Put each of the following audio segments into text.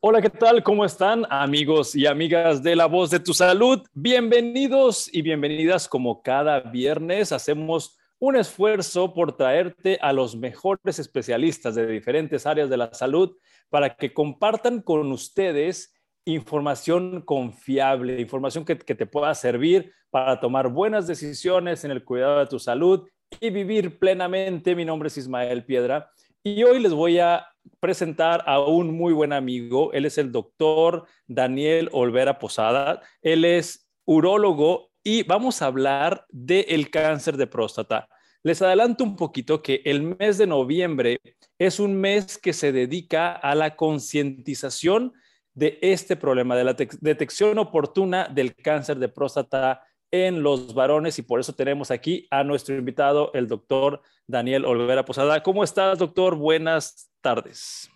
Hola, ¿qué tal? ¿Cómo están amigos y amigas de La Voz de tu Salud? Bienvenidos y bienvenidas como cada viernes. Hacemos un esfuerzo por traerte a los mejores especialistas de diferentes áreas de la salud para que compartan con ustedes información confiable, información que, te pueda servir para tomar buenas decisiones en el cuidado de tu salud y vivir plenamente. Mi nombre es Ismael Piedra y hoy les voy a presentar a un muy buen amigo. Él es el doctor Daniel Olvera Posada. Él es urólogo y vamos a hablar del cáncer de próstata. Les adelanto un poquito que el mes de noviembre es un mes que se dedica a la concientización de este problema, de la detección oportuna del cáncer de próstata en los varones y por eso tenemos aquí a nuestro invitado, el doctor Daniel Olvera Posada. ¿Cómo estás, doctor? Buenas tardes.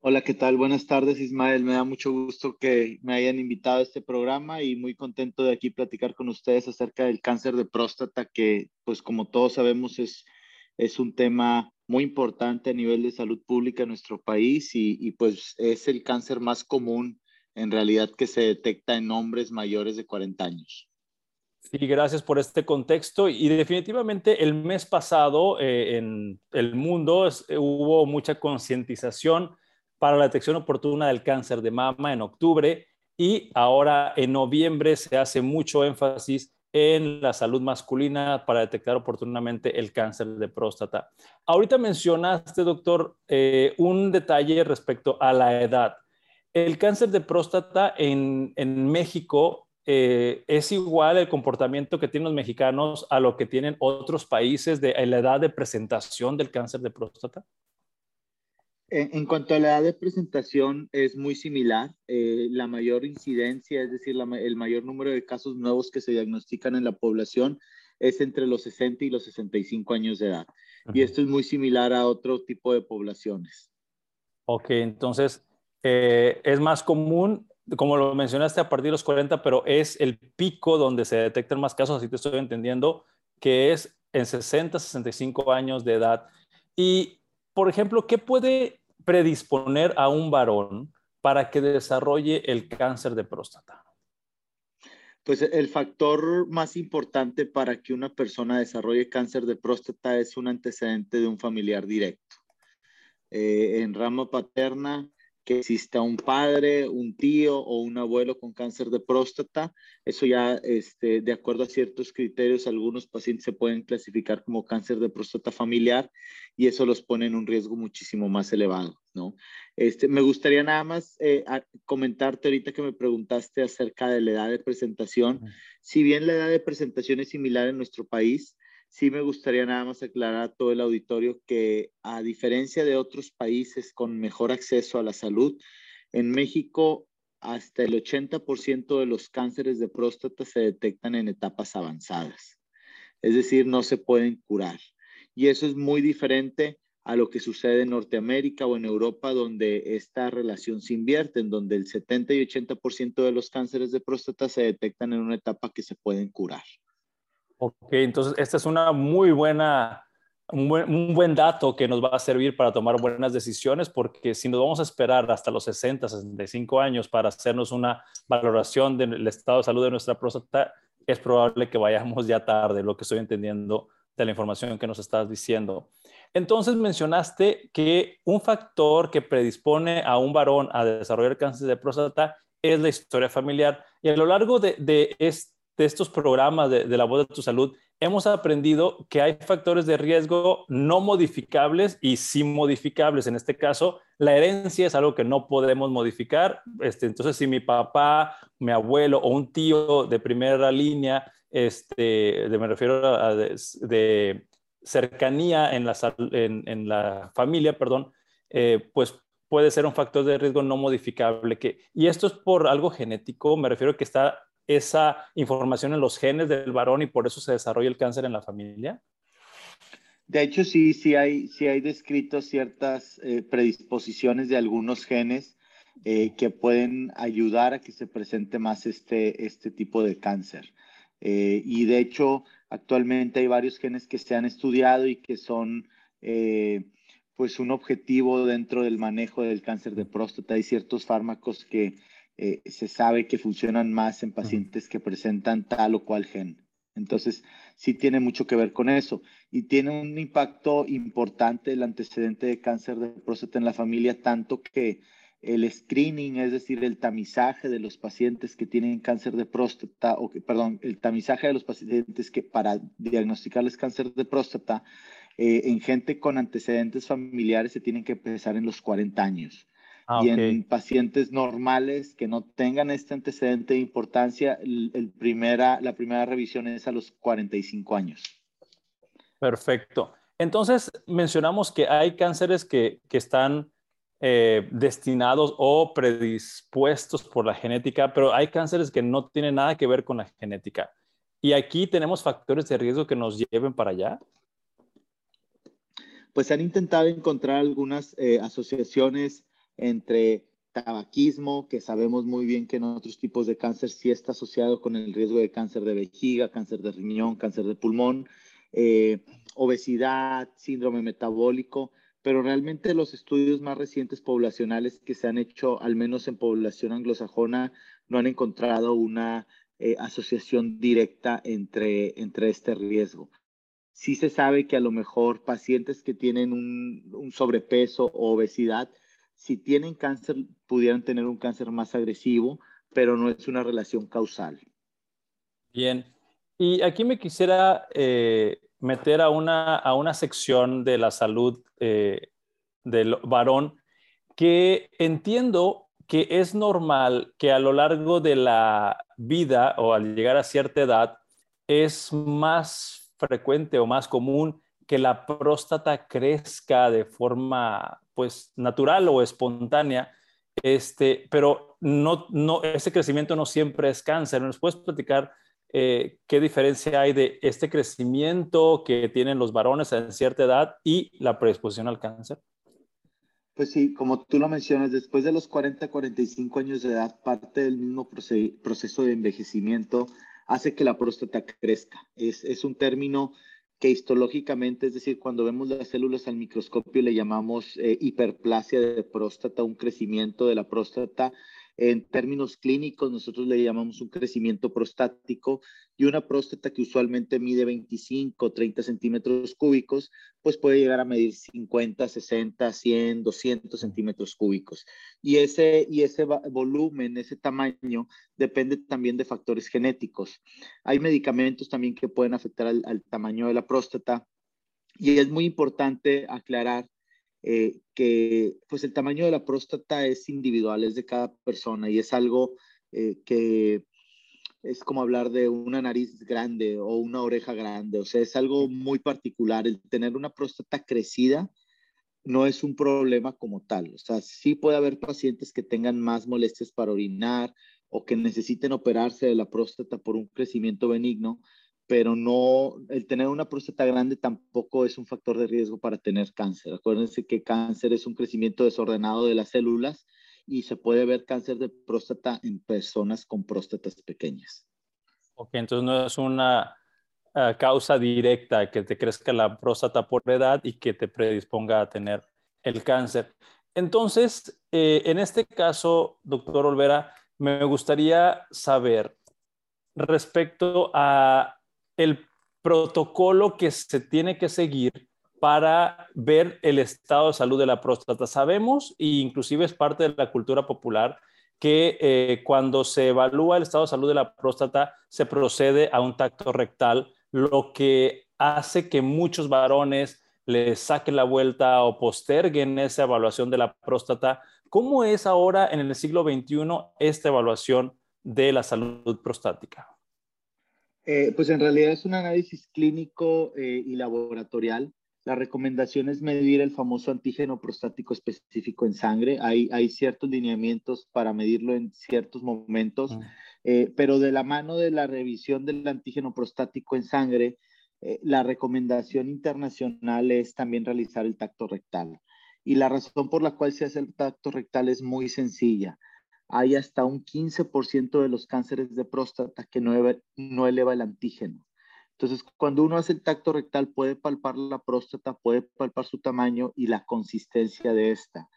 Hola, ¿qué tal? Buenas tardes, Ismael. Me da mucho gusto que me hayan invitado a este programa y muy contento de aquí platicar con ustedes acerca del cáncer de próstata, que pues como todos sabemos es, es un tema muy importante a nivel de salud pública en nuestro país y, y pues es el cáncer más común en realidad que se detecta en hombres mayores de 40 años. Sí, gracias por este contexto. Y definitivamente el mes pasado eh, en el mundo eh, hubo mucha concientización para la detección oportuna del cáncer de mama en octubre y ahora en noviembre se hace mucho énfasis en la salud masculina para detectar oportunamente el cáncer de próstata. Ahorita mencionaste, doctor, eh, un detalle respecto a la edad. El cáncer de próstata en, México eh, es igual el comportamiento que tienen los mexicanos a lo que tienen otros países de la edad de presentación del cáncer de próstata? En, cuanto a la edad de presentación, es muy similar. Eh, la mayor incidencia, es decir, el mayor número de casos nuevos que se diagnostican en la población es entre los 60 y los 65 años de edad. Y esto es muy similar a otro tipo de poblaciones. Ok, entonces eh, es más común, como lo mencionaste, a partir de los 40, pero es el pico donde se detectan más casos, así te estoy entendiendo, que es en 60, 65 años de edad. Y, por ejemplo, ¿qué puede predisponer a un varón para que desarrolle el cáncer de próstata? Pues el factor más importante para que una persona desarrolle cáncer de próstata es un antecedente de un familiar directo. Eh, en rama paterna, que exista un padre, un tío o un abuelo con cáncer de próstata. Eso ya, este, de acuerdo a ciertos criterios, algunos pacientes se pueden clasificar como cáncer de próstata familiar y eso los pone en un riesgo muchísimo más elevado, ¿no? Este, me gustaría nada más eh, comentarte ahorita que me preguntaste acerca de la edad de presentación. Si bien la edad de presentación es similar en nuestro país, sí me gustaría nada más aclarar a todo el auditorio que a diferencia de otros países con mejor acceso a la salud, en México hasta el 80% de los cánceres de próstata se detectan en etapas avanzadas. Es decir, no se pueden curar. Y eso es muy diferente a lo que sucede en Norteamérica o en Europa, donde esta relación se invierte, en donde el 70 y 80% de los cánceres de próstata se detectan en una etapa que se pueden curar. Ok, entonces esta es una muy buena, un buen, dato que nos va a servir para tomar buenas decisiones, porque si nos vamos a esperar hasta los 60, 65 años para hacernos una valoración del estado de salud de nuestra próstata, es probable que vayamos ya tarde, lo que estoy entendiendo de la información que nos estás diciendo. Entonces mencionaste que un factor que predispone a un varón a desarrollar cáncer de próstata es la historia familiar. Y a lo largo de, de este de estos programas de, la voz de tu salud, hemos aprendido que hay factores de riesgo no modificables y sí modificables. En este caso, la herencia es algo que no podemos modificar. Este, entonces, si mi papá, mi abuelo o un tío de primera línea, este, de, me refiero a de, cercanía en la, en, la, familia, perdón, eh, pues puede ser un factor de riesgo no modificable. Que, y esto es por algo genético, me refiero a que está esa información en los genes del varón y por eso se desarrolla el cáncer en la familia? De hecho, sí, sí hay, sí hay descrito ciertas eh, predisposiciones de algunos genes eh, que pueden ayudar a que se presente más este, este tipo de cáncer. Eh, y de hecho, actualmente hay varios genes que se han estudiado y que son pues un objetivo dentro del manejo del cáncer de próstata. Hay ciertos fármacos que eh, se sabe que funcionan más en pacientes que presentan tal o cual gen. Entonces, sí tiene mucho que ver con eso. Y tiene un impacto importante el antecedente de cáncer de próstata en la familia, tanto que el screening, es decir, el tamizaje de los pacientes que tienen cáncer de próstata, o que, perdón, el tamizaje de los pacientes que para diagnosticarles cáncer de próstata, eh, en gente con antecedentes familiares se tienen que empezar en los 40 años. Ah, y en pacientes normales que no tengan este antecedente de importancia, el, primera, la primera revisión es a los 45 años. Perfecto. Entonces, mencionamos que hay cánceres que, que están eh, destinados o predispuestos por la genética, pero hay cánceres que no tienen nada que ver con la genética. Y aquí tenemos factores de riesgo que nos lleven para allá. Pues han intentado encontrar algunas eh, asociaciones entre tabaquismo, que sabemos muy bien que en otros tipos de cáncer sí está asociado con el riesgo de cáncer de vejiga, cáncer de riñón, cáncer de pulmón, eh, obesidad, síndrome metabólico, pero realmente los estudios más recientes poblacionales que se han hecho, al menos en población anglosajona, no han encontrado una eh, asociación directa entre, entre este riesgo. Sí se sabe que a lo mejor pacientes que tienen un, un sobrepeso o obesidad, si tienen cáncer, pudieran tener un cáncer más agresivo, pero no es una relación causal. Bien. Y aquí me quisiera eh, meter a una, a una sección de la salud eh, del varón que entiendo que es normal que a lo largo de la vida o al llegar a cierta edad es más frecuente o más común que la próstata crezca de forma pues natural o espontánea, este, pero no, no, ese crecimiento no siempre es cáncer. ¿Nos puedes platicar eh, qué diferencia hay de este crecimiento que tienen los varones en cierta edad y la predisposición al cáncer? Pues sí, como tú lo mencionas, después de los 40, 45 años de edad, parte del mismo proceso de envejecimiento hace que la próstata crezca. Es, es un término que histológicamente, es decir, cuando vemos las células al microscopio le llamamos eh, hiperplasia de próstata, un crecimiento de la próstata en términos clínicos, nosotros le llamamos un crecimiento prostático y una próstata que usualmente mide 25, 30 centímetros cúbicos, pues puede llegar a medir 50, 60, 100, 200 centímetros cúbicos. Y ese, y ese volumen, ese tamaño, depende también de factores genéticos. Hay medicamentos también que pueden afectar al, al tamaño de la próstata. Y es muy importante aclarar eh, que pues el tamaño de la próstata es individual, es de cada persona y es algo eh, que es como hablar de una nariz grande o una oreja grande, o sea, es algo muy particular. El tener una próstata crecida no es un problema como tal, o sea, sí puede haber pacientes que tengan más molestias para orinar o que necesiten operarse de la próstata por un crecimiento benigno, pero no, el tener una próstata grande tampoco es un factor de riesgo para tener cáncer. Acuérdense que cáncer es un crecimiento desordenado de las células y se puede ver cáncer de próstata en personas con próstatas pequeñas. Ok, entonces no es una eh, causa directa que te crezca la próstata por edad y que te predisponga a tener el cáncer. Entonces, eh, en este caso, doctor Olvera, me gustaría saber respecto a el protocolo que se tiene que seguir para ver el estado de salud de la próstata. Sabemos, e inclusive es parte de la cultura popular, que eh, cuando se evalúa el estado de salud de la próstata, se procede a un tacto rectal, lo que hace que muchos varones le saquen la vuelta o posterguen esa evaluación de la próstata. ¿Cómo es ahora en el siglo XXI esta evaluación de la salud prostática? Eh, pues en realidad es un análisis clínico eh, y laboratorial. La recomendación es medir el famoso antígeno prostático específico en sangre. Hay, hay ciertos lineamientos para medirlo en ciertos momentos, mm. eh, pero de la mano de la revisión del antígeno prostático en sangre, la recomendación internacional es también realizar el tacto rectal. Y la razón por la cual se hace el tacto rectal es muy sencilla hay hasta un 15% de los cánceres de próstata que no, eleva, el antígeno. Entonces, cuando uno hace el tacto rectal, puede palpar la próstata, puede palpar su tamaño y la consistencia de esta.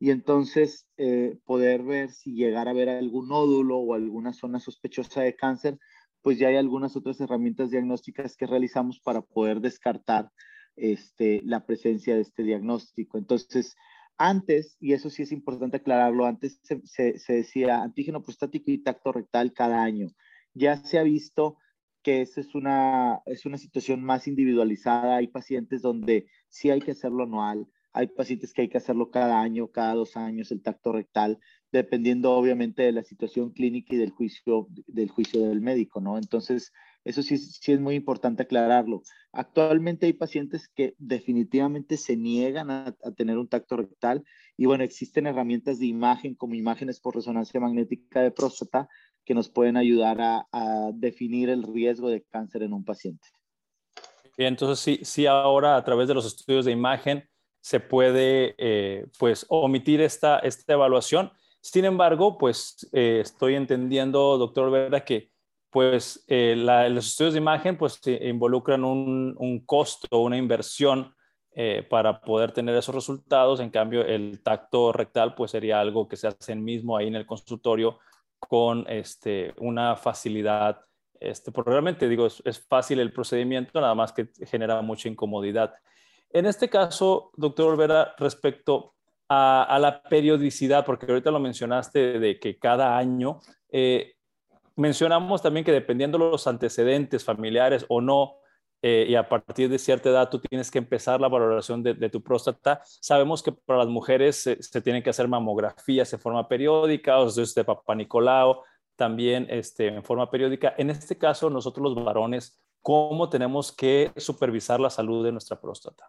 Y entonces eh, poder ver si llegar a ver algún nódulo o alguna zona sospechosa de cáncer, pues ya hay algunas otras herramientas diagnósticas que realizamos para poder descartar este, la presencia de este diagnóstico. Entonces, antes, y eso sí es importante aclararlo, antes se, decía antígeno prostático y tacto rectal cada año. Ya se ha visto que esa es una, es una situación más individualizada. Hay pacientes donde sí hay que hacerlo anual, hay pacientes que hay que hacerlo cada año, cada dos años, el tacto rectal, dependiendo obviamente de la situación clínica y del juicio del, juicio del médico, ¿no? Entonces, eso sí, sí es muy importante aclararlo. Actualmente hay pacientes que definitivamente se niegan a, tener un tacto rectal y bueno, existen herramientas de imagen como imágenes por resonancia magnética de próstata que nos pueden ayudar a, definir el riesgo de cáncer en un paciente. Entonces sí, sí ahora a través de los estudios de imagen se puede eh, pues omitir esta, esta evaluación. Sin embargo, pues eh, estoy entendiendo, doctor Vera, que pues eh, los estudios de imagen pues involucran un, un costo, una inversión para poder tener esos resultados. En cambio, el tacto rectal pues sería algo que se hace mismo ahí en el consultorio con este, una facilidad. Este, porque realmente digo, es, fácil el procedimiento, nada más que genera mucha incomodidad. En este caso, doctor Olvera, respecto a, la periodicidad, porque ahorita lo mencionaste de que cada año, eh, mencionamos también que dependiendo de los antecedentes familiares o no, eh, y a partir de cierta edad tú tienes que empezar la valoración de, tu próstata. Sabemos que para las mujeres se, tienen que hacer mamografías en forma periódica, o sea, de Papá Nicolau, también este, en forma periódica. En este caso, nosotros los varones, ¿cómo tenemos que supervisar la salud de nuestra próstata?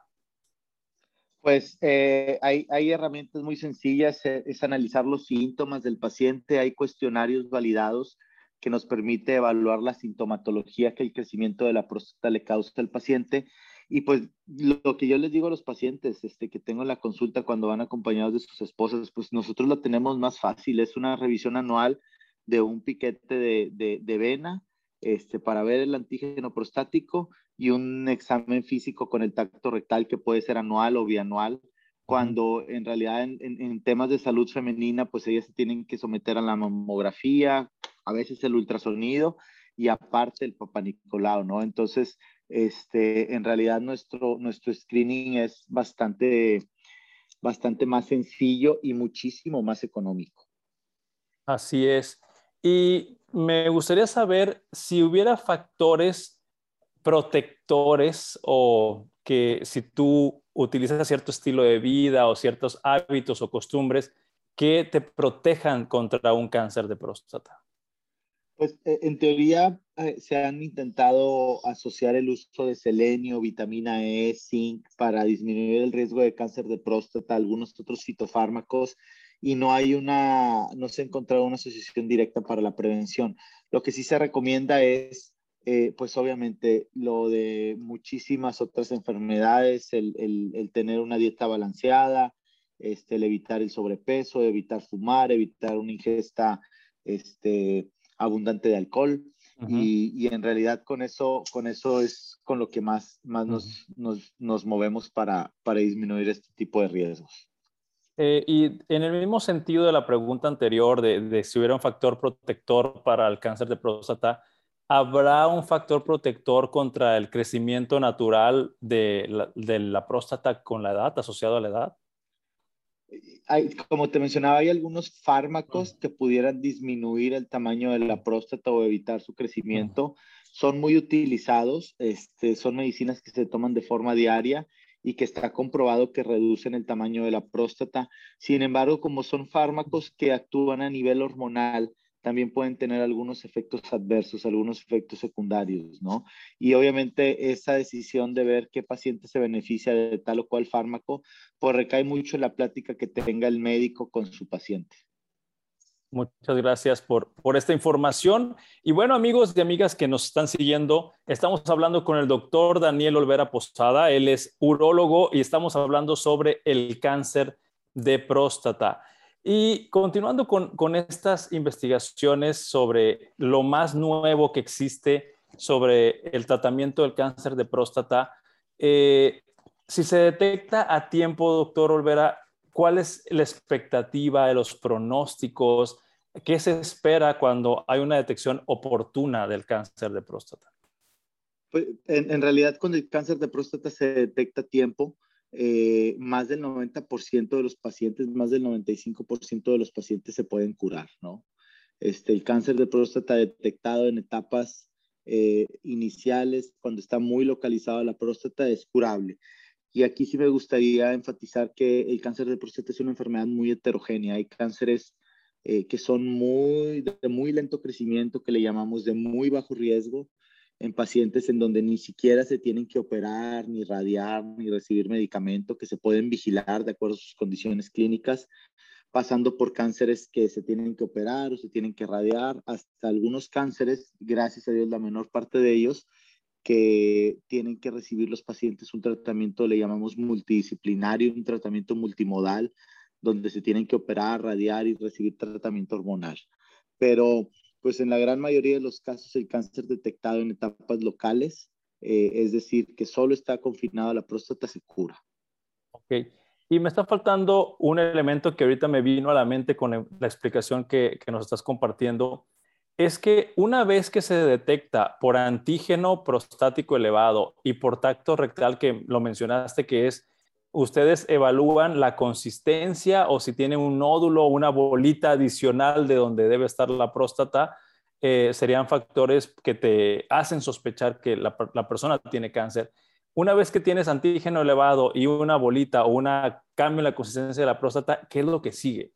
Pues eh, hay, hay, herramientas muy sencillas, eh, es analizar los síntomas del paciente, hay cuestionarios validados que nos permite evaluar la sintomatología que el crecimiento de la próstata le causa al paciente. Y pues lo, que yo les digo a los pacientes este, que tengo en la consulta cuando van acompañados de sus esposas, pues nosotros lo tenemos más fácil, es una revisión anual de un piquete de, de, de vena este, para ver el antígeno prostático y un examen físico con el tacto rectal que puede ser anual o bianual, cuando en realidad en, temas de salud femenina, pues ellas se tienen que someter a la mamografía, a veces el ultrasonido y aparte el papá ¿no? Entonces, este, en realidad nuestro, nuestro screening es bastante, bastante más sencillo y muchísimo más económico. Así es. Y me gustaría saber si hubiera factores protectores o que si tú utilizas cierto estilo de vida o ciertos hábitos o costumbres que te protejan contra un cáncer de próstata? Pues eh, en teoría eh, se han intentado asociar el uso de selenio, vitamina E, zinc para disminuir el riesgo de cáncer de próstata, algunos otros fitofármacos y no hay una, no se ha encontrado una asociación directa para la prevención. Lo que sí se recomienda es eh, pues obviamente lo de muchísimas otras enfermedades, el, el, tener una dieta balanceada, este, el evitar el sobrepeso, evitar fumar, evitar una ingesta este, abundante de alcohol. y, y, en realidad con eso, con eso es con lo que más, más nos, nos, nos, movemos para, para disminuir este tipo de riesgos. Eh, y en el mismo sentido de la pregunta anterior de, de, si hubiera un factor protector para el cáncer de próstata, ¿Habrá un factor protector contra el crecimiento natural de la, próstata con la edad, asociado a la edad? Hay, como te mencionaba, hay algunos fármacos que pudieran disminuir el tamaño de la próstata o evitar su crecimiento. Son muy utilizados, este, son medicinas que se toman de forma diaria y que está comprobado que reducen el tamaño de la próstata. Sin embargo, como son fármacos que actúan a nivel hormonal, también pueden tener algunos efectos adversos, algunos efectos secundarios, ¿no? Y obviamente esa decisión de ver qué paciente se beneficia de tal o cual fármaco, pues recae mucho en la plática que tenga el médico con su paciente. Muchas gracias por, por esta información. Y bueno, amigos y amigas que nos están siguiendo, estamos hablando con el doctor Daniel Olvera Posada. Él es urólogo y estamos hablando sobre el cáncer de próstata. Y continuando con, estas investigaciones sobre lo más nuevo que existe sobre el tratamiento del cáncer de próstata. Eh, si se detecta a tiempo, doctor Olvera, ¿cuál es la expectativa de los pronósticos? ¿Qué se espera cuando hay una detección oportuna del cáncer de próstata? Pues, en, realidad, cuando el cáncer de próstata se detecta a tiempo, eh, más del 90% de los pacientes, más del 95% de los pacientes se pueden curar, ¿no? Este, el cáncer de próstata detectado en etapas eh, iniciales, cuando está muy localizado la próstata, es curable. Y aquí sí me gustaría enfatizar que el cáncer de próstata es una enfermedad muy heterogénea. Hay cánceres eh, que son muy, de muy lento crecimiento, que le llamamos de muy bajo riesgo, en pacientes en donde ni siquiera se tienen que operar, ni radiar, ni recibir medicamento, que se pueden vigilar de acuerdo a sus condiciones clínicas, pasando por cánceres que se tienen que operar o se tienen que radiar, hasta algunos cánceres, gracias a Dios la menor parte de ellos, que tienen que recibir los pacientes un tratamiento, le llamamos multidisciplinario, un tratamiento multimodal, donde se tienen que operar, radiar y recibir tratamiento hormonal. Pero pues en la gran mayoría de los casos el cáncer detectado en etapas locales, eh, es decir, que solo está confinado a la próstata, se cura. Ok. Y me está faltando un elemento que ahorita me vino a la mente con la explicación que, que nos estás compartiendo. Es que una vez que se detecta por antígeno prostático elevado y por tacto rectal, que lo mencionaste, que es ustedes evalúan la consistencia o si tiene un nódulo o una bolita adicional de donde debe estar la próstata, eh, serían factores que te hacen sospechar que la, persona tiene cáncer. Una vez que tienes antígeno elevado y una bolita o un cambio en la consistencia de la próstata, ¿qué es lo que sigue?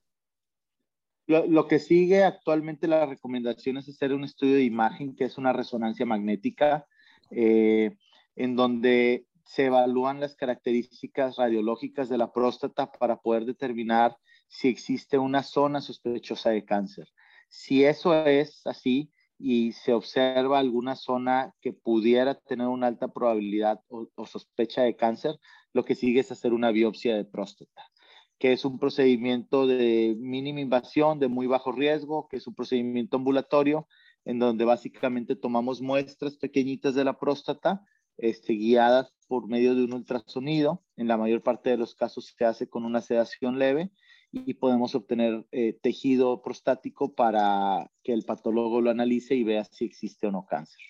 Lo, que sigue actualmente la recomendación es hacer un estudio de imagen, que es una resonancia magnética, eh, en donde se evalúan las características radiológicas de la próstata para poder determinar si existe una zona sospechosa de cáncer. Si eso es así y se observa alguna zona que pudiera tener una alta probabilidad o, sospecha de cáncer, lo que sigue es hacer una biopsia de próstata que es un procedimiento de mínima invasión, de muy bajo riesgo, que es un procedimiento ambulatorio, en donde básicamente tomamos muestras pequeñitas de la próstata, este, guiadas por medio de un ultrasonido. En la mayor parte de los casos se hace con una sedación leve y podemos obtener eh, tejido prostático para que el patólogo lo analice y vea si existe o no cáncer.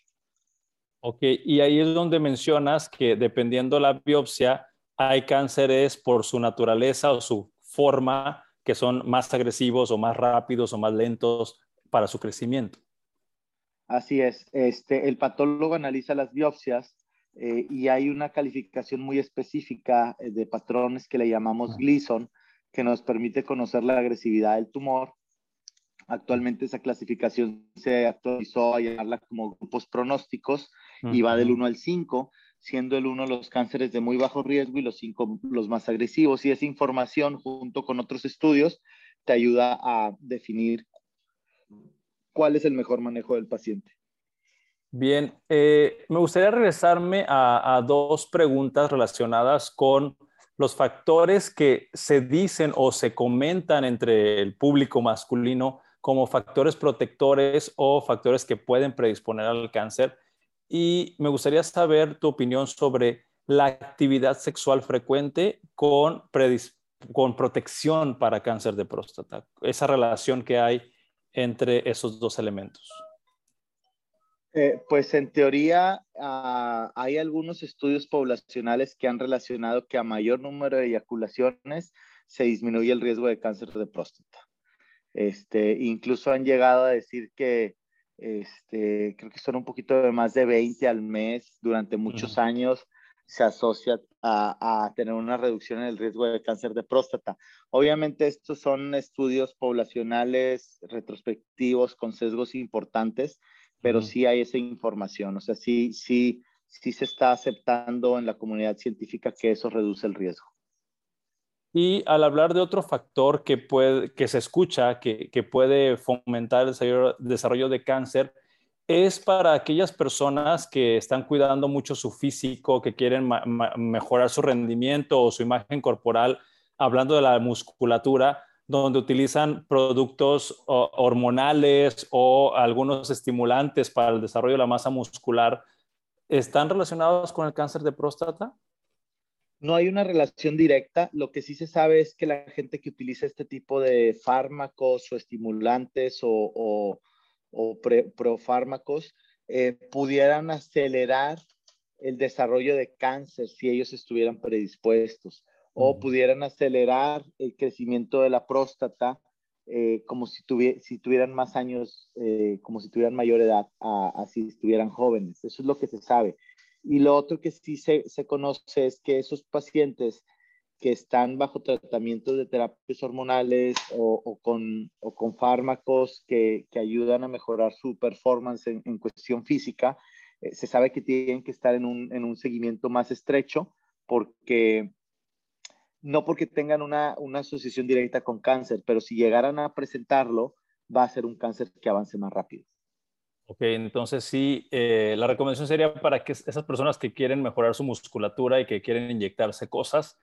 Ok, y ahí es donde mencionas que dependiendo la biopsia, hay cánceres por su naturaleza o su forma que son más agresivos o más rápidos o más lentos para su crecimiento. Así es. Este, el patólogo analiza las biopsias eh, y hay una calificación muy específica eh, de patrones que le llamamos Gleason, que nos permite conocer la agresividad del tumor. Actualmente esa clasificación se actualizó a llamarla como grupos pronósticos y va del 1 al 5, siendo el 1 los cánceres de muy bajo riesgo y los 5 los más agresivos. Y esa información, junto con otros estudios, te ayuda a definir cuál es el mejor manejo del paciente. Bien, eh, me gustaría regresarme a, dos preguntas relacionadas con los factores que se dicen o se comentan entre el público masculino como factores protectores o factores que pueden predisponer al cáncer. Y me gustaría saber tu opinión sobre la actividad sexual frecuente con, con protección para cáncer de próstata, esa relación que hay entre esos dos elementos. Eh, pues en teoría ah, hay algunos estudios poblacionales que han relacionado que a mayor número de eyaculaciones se disminuye el riesgo de cáncer de próstata. Este, incluso han llegado a decir que este, creo que son un poquito de más de 20 al mes durante muchos años se asocia a, a, tener una reducción en el riesgo de cáncer de próstata. Obviamente estos son estudios poblacionales retrospectivos con sesgos importantes pero sí hay esa información, o sea, sí, sí, sí se está aceptando en la comunidad científica que eso reduce el riesgo. Y al hablar de otro factor que, puede, que se escucha, que, que puede fomentar el desarrollo, de cáncer, es para aquellas personas que están cuidando mucho su físico, que quieren mejorar su rendimiento o su imagen corporal, hablando de la musculatura, donde utilizan productos hormonales o algunos estimulantes para el desarrollo de la masa muscular, ¿están relacionados con el cáncer de próstata? No hay una relación directa. Lo que sí se sabe es que la gente que utiliza este tipo de fármacos o estimulantes o, profármacos eh, pudieran acelerar el desarrollo de cáncer si ellos estuvieran predispuestos o pudieran acelerar el crecimiento de la próstata eh, como si, si, tuvieran más años, eh, como si tuvieran mayor edad, a, si estuvieran jóvenes. Eso es lo que se sabe. Y lo otro que sí se, se conoce es que esos pacientes que están bajo tratamiento de terapias hormonales o, con, o con, fármacos que, que, ayudan a mejorar su performance en, en cuestión física, eh, se sabe que tienen que estar en un, en un seguimiento más estrecho porque no porque tengan una, una, asociación directa con cáncer, pero si llegaran a presentarlo, va a ser un cáncer que avance más rápido. Ok, entonces sí, eh, la recomendación sería para que esas personas que quieren mejorar su musculatura y que quieren inyectarse cosas,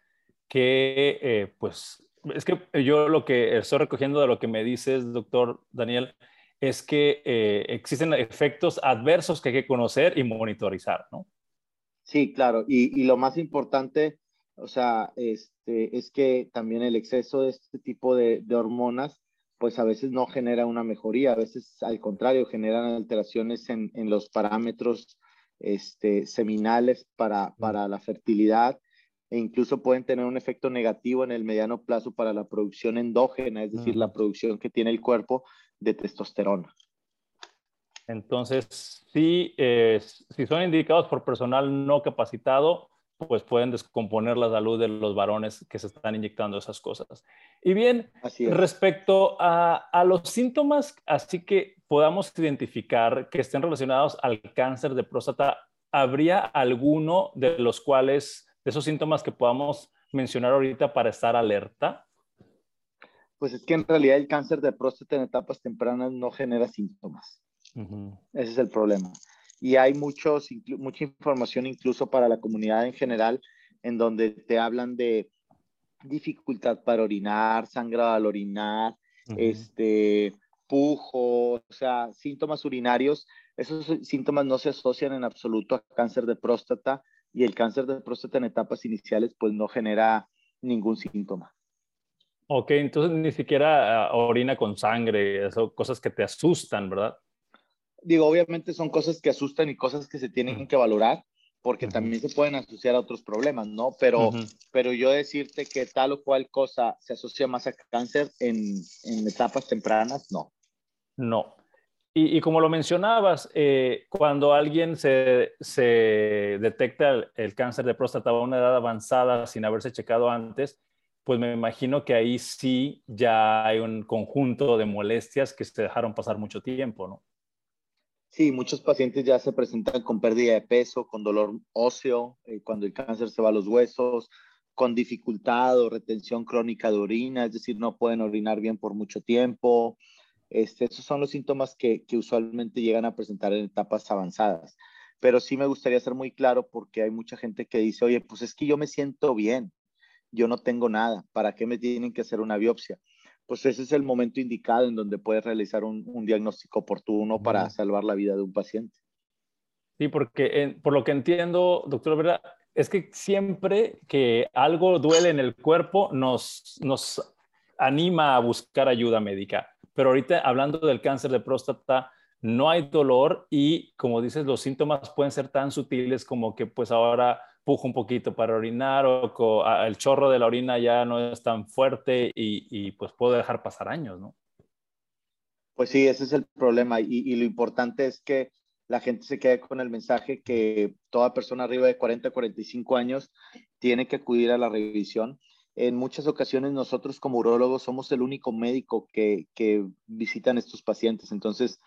que eh, pues es que yo lo que estoy recogiendo de lo que me dices, doctor Daniel, es que eh, existen efectos adversos que hay que conocer y monitorizar, ¿no? Sí, claro. Y, y, lo más importante, o sea, este, es que también el exceso de este tipo de, de, hormonas, pues a veces no genera una mejoría, a veces al contrario, generan alteraciones en, en los parámetros este, seminales para, para la fertilidad e incluso pueden tener un efecto negativo en el mediano plazo para la producción endógena, es decir, la producción que tiene el cuerpo de testosterona. Entonces, si, eh, si son indicados por personal no capacitado, pues pueden descomponer la salud de los varones que se están inyectando esas cosas. Y bien, respecto a, a, los síntomas, así que podamos identificar que estén relacionados al cáncer de próstata, ¿habría alguno de los cuales, de esos síntomas que podamos mencionar ahorita para estar alerta? Pues es que en realidad el cáncer de próstata en etapas tempranas no genera síntomas. Ese es el problema. Y hay muchos, mucha información incluso para la comunidad en general en donde te hablan de dificultad para orinar, sangrado al orinar, este, pujo, o sea, síntomas urinarios. Esos síntomas no se asocian en absoluto a cáncer de próstata y el cáncer de próstata en etapas iniciales pues no genera ningún síntoma. Ok, entonces ni siquiera ah, orina con sangre, eso, cosas que te asustan, ¿verdad? Digo, obviamente son cosas que asustan y cosas que se tienen que valorar, porque también se pueden asociar a otros problemas, ¿no? Pero, pero yo decirte que tal o cual cosa se asocia más a cáncer en, en etapas tempranas, no. No. Y, y como lo mencionabas, eh, cuando alguien se, se detecta el, el, cáncer de próstata a una edad avanzada sin haberse checado antes, pues me imagino que ahí sí ya hay un conjunto de molestias que se dejaron pasar mucho tiempo, ¿no? Sí, muchos pacientes ya se presentan con pérdida de peso, con dolor óseo, eh, cuando el cáncer se va a los huesos, con dificultad o retención crónica de orina, es decir, no pueden orinar bien por mucho tiempo. Este, son los síntomas que, que usualmente llegan a presentar en etapas avanzadas. Pero sí me gustaría ser muy claro porque hay mucha gente que dice, oye, pues es que yo me siento bien, yo no tengo nada, ¿para qué me tienen que hacer una biopsia? Pues ese es el momento indicado en donde puedes realizar un, diagnóstico oportuno para salvar la vida de un paciente. Sí, porque por lo que entiendo, doctor, ¿verdad? Es que siempre que algo duele en el cuerpo nos, nos anima a buscar ayuda médica. Pero ahorita hablando del cáncer de próstata, no hay dolor y como dices, los síntomas pueden ser tan sutiles como que pues ahora pujo un poquito para orinar o el chorro de la orina ya no es tan fuerte y, pues puedo dejar pasar años, ¿no? Pues sí, ese es el problema y, lo importante es que la gente se quede con el mensaje que toda persona arriba de 40, 45 años tiene que acudir a la revisión. En muchas ocasiones nosotros como urólogos somos el único médico que, que visitan estos pacientes, entonces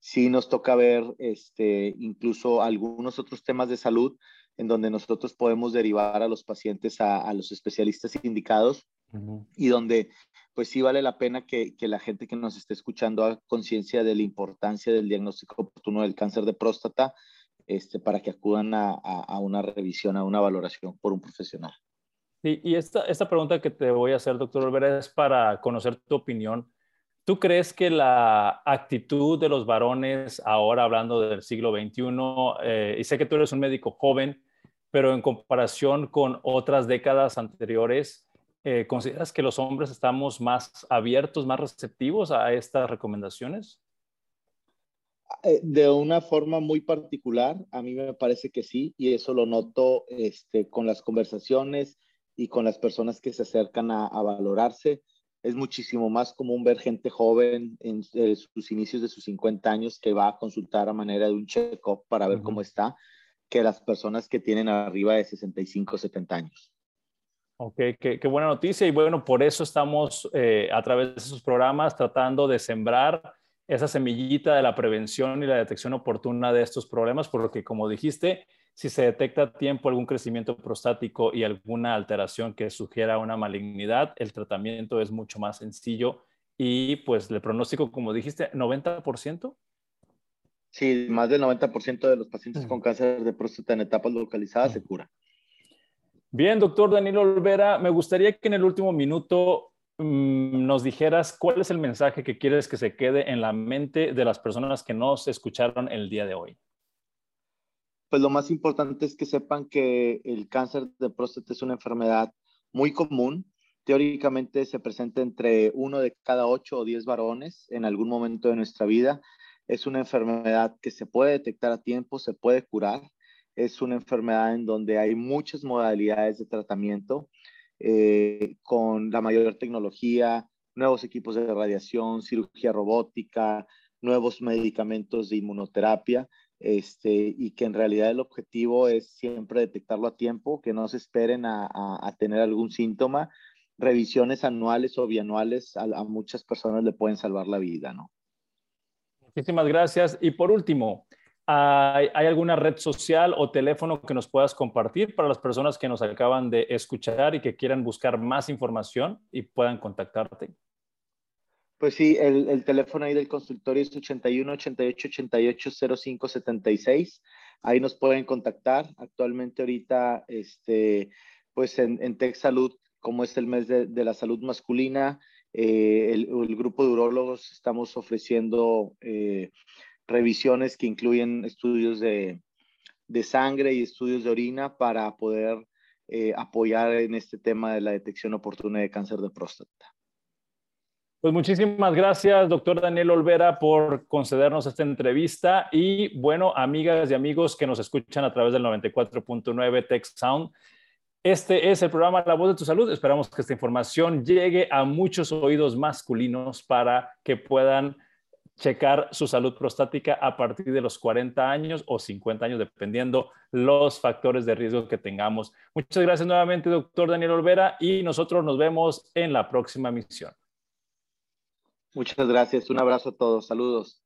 sí nos toca ver este, incluso algunos otros temas de salud en donde nosotros podemos derivar a los pacientes a, los especialistas indicados y donde pues sí vale la pena que, la gente que nos esté escuchando haga conciencia de la importancia del diagnóstico oportuno del cáncer de próstata este, para que acudan a, una revisión, a una valoración por un profesional. y esta, esta pregunta que te voy a hacer, doctor Olvera, es para conocer tu opinión. ¿Tú crees que la actitud de los varones, ahora hablando del siglo XXI, eh, y sé que tú eres un médico joven, pero en comparación con otras décadas anteriores, eh, ¿consideras que los hombres estamos más abiertos, más receptivos a estas recomendaciones? Eh, de una forma muy particular, a mí me parece que sí, y eso lo noto este, con las conversaciones y con las personas que se acercan a, valorarse. Es muchísimo más común ver gente joven en eh, sus inicios de sus 50 años que va a consultar a manera de un check-up para ver cómo está, que las personas que tienen arriba de 65, 70 años. Ok, qué, buena noticia. Y bueno, por eso estamos eh, a través de esos programas tratando de sembrar esa semillita de la prevención y la detección oportuna de estos problemas, porque como dijiste, si se detecta a tiempo algún crecimiento prostático y alguna alteración que sugiera una malignidad, el tratamiento es mucho más sencillo y pues el pronóstico, como dijiste, 90%. Sí, más del 90% de los pacientes con cáncer de próstata en etapas localizadas se cura. Bien, doctor Daniel Olvera, me gustaría que en el último minuto Mm, nos dijeras cuál es el mensaje que quieres que se quede en la mente de las personas que nos escucharon el día de hoy. Pues lo más importante es que sepan que el cáncer de próstata es una enfermedad muy común. Teóricamente se presenta entre uno de cada ocho o diez varones en algún momento de nuestra vida. Es una enfermedad que se puede detectar a tiempo, se puede curar. Es una enfermedad en donde hay muchas modalidades de tratamiento eh, con la mayor tecnología, nuevos equipos de radiación, cirugía robótica, nuevos medicamentos de inmunoterapia, este, y que en realidad el objetivo es siempre detectarlo a tiempo, que no se esperen a, tener algún síntoma. Revisiones anuales o bianuales a, a, muchas personas le pueden salvar la vida, ¿no? Muchísimas gracias. Y por último, ¿Hay, alguna red social o teléfono que nos puedas compartir para las personas que nos acaban de escuchar y que quieran buscar más información y puedan contactarte? Pues sí, el, teléfono ahí del consultorio es 81 88 88 05 76. Ahí nos pueden contactar. Actualmente ahorita, este, pues en, en Tech Salud, como es el mes de, la salud masculina, eh, el, grupo de urólogos estamos ofreciendo eh, revisiones que incluyen estudios de, sangre y estudios de orina para poder eh, apoyar en este tema de la detección oportuna de cáncer de próstata. Pues muchísimas gracias, doctor Daniel Olvera, por concedernos esta entrevista. Y bueno, amigas y amigos que nos escuchan a través del 94.9 Tech Sound, este es el programa La Voz de tu Salud. Esperamos que esta información llegue a muchos oídos masculinos para que puedan checar su salud prostática a partir de los 40 años o 50 años, dependiendo los factores de riesgo que tengamos. Muchas gracias nuevamente, doctor Daniel Olvera, y nosotros nos vemos en la próxima misión. Muchas gracias. Un abrazo a todos. Saludos.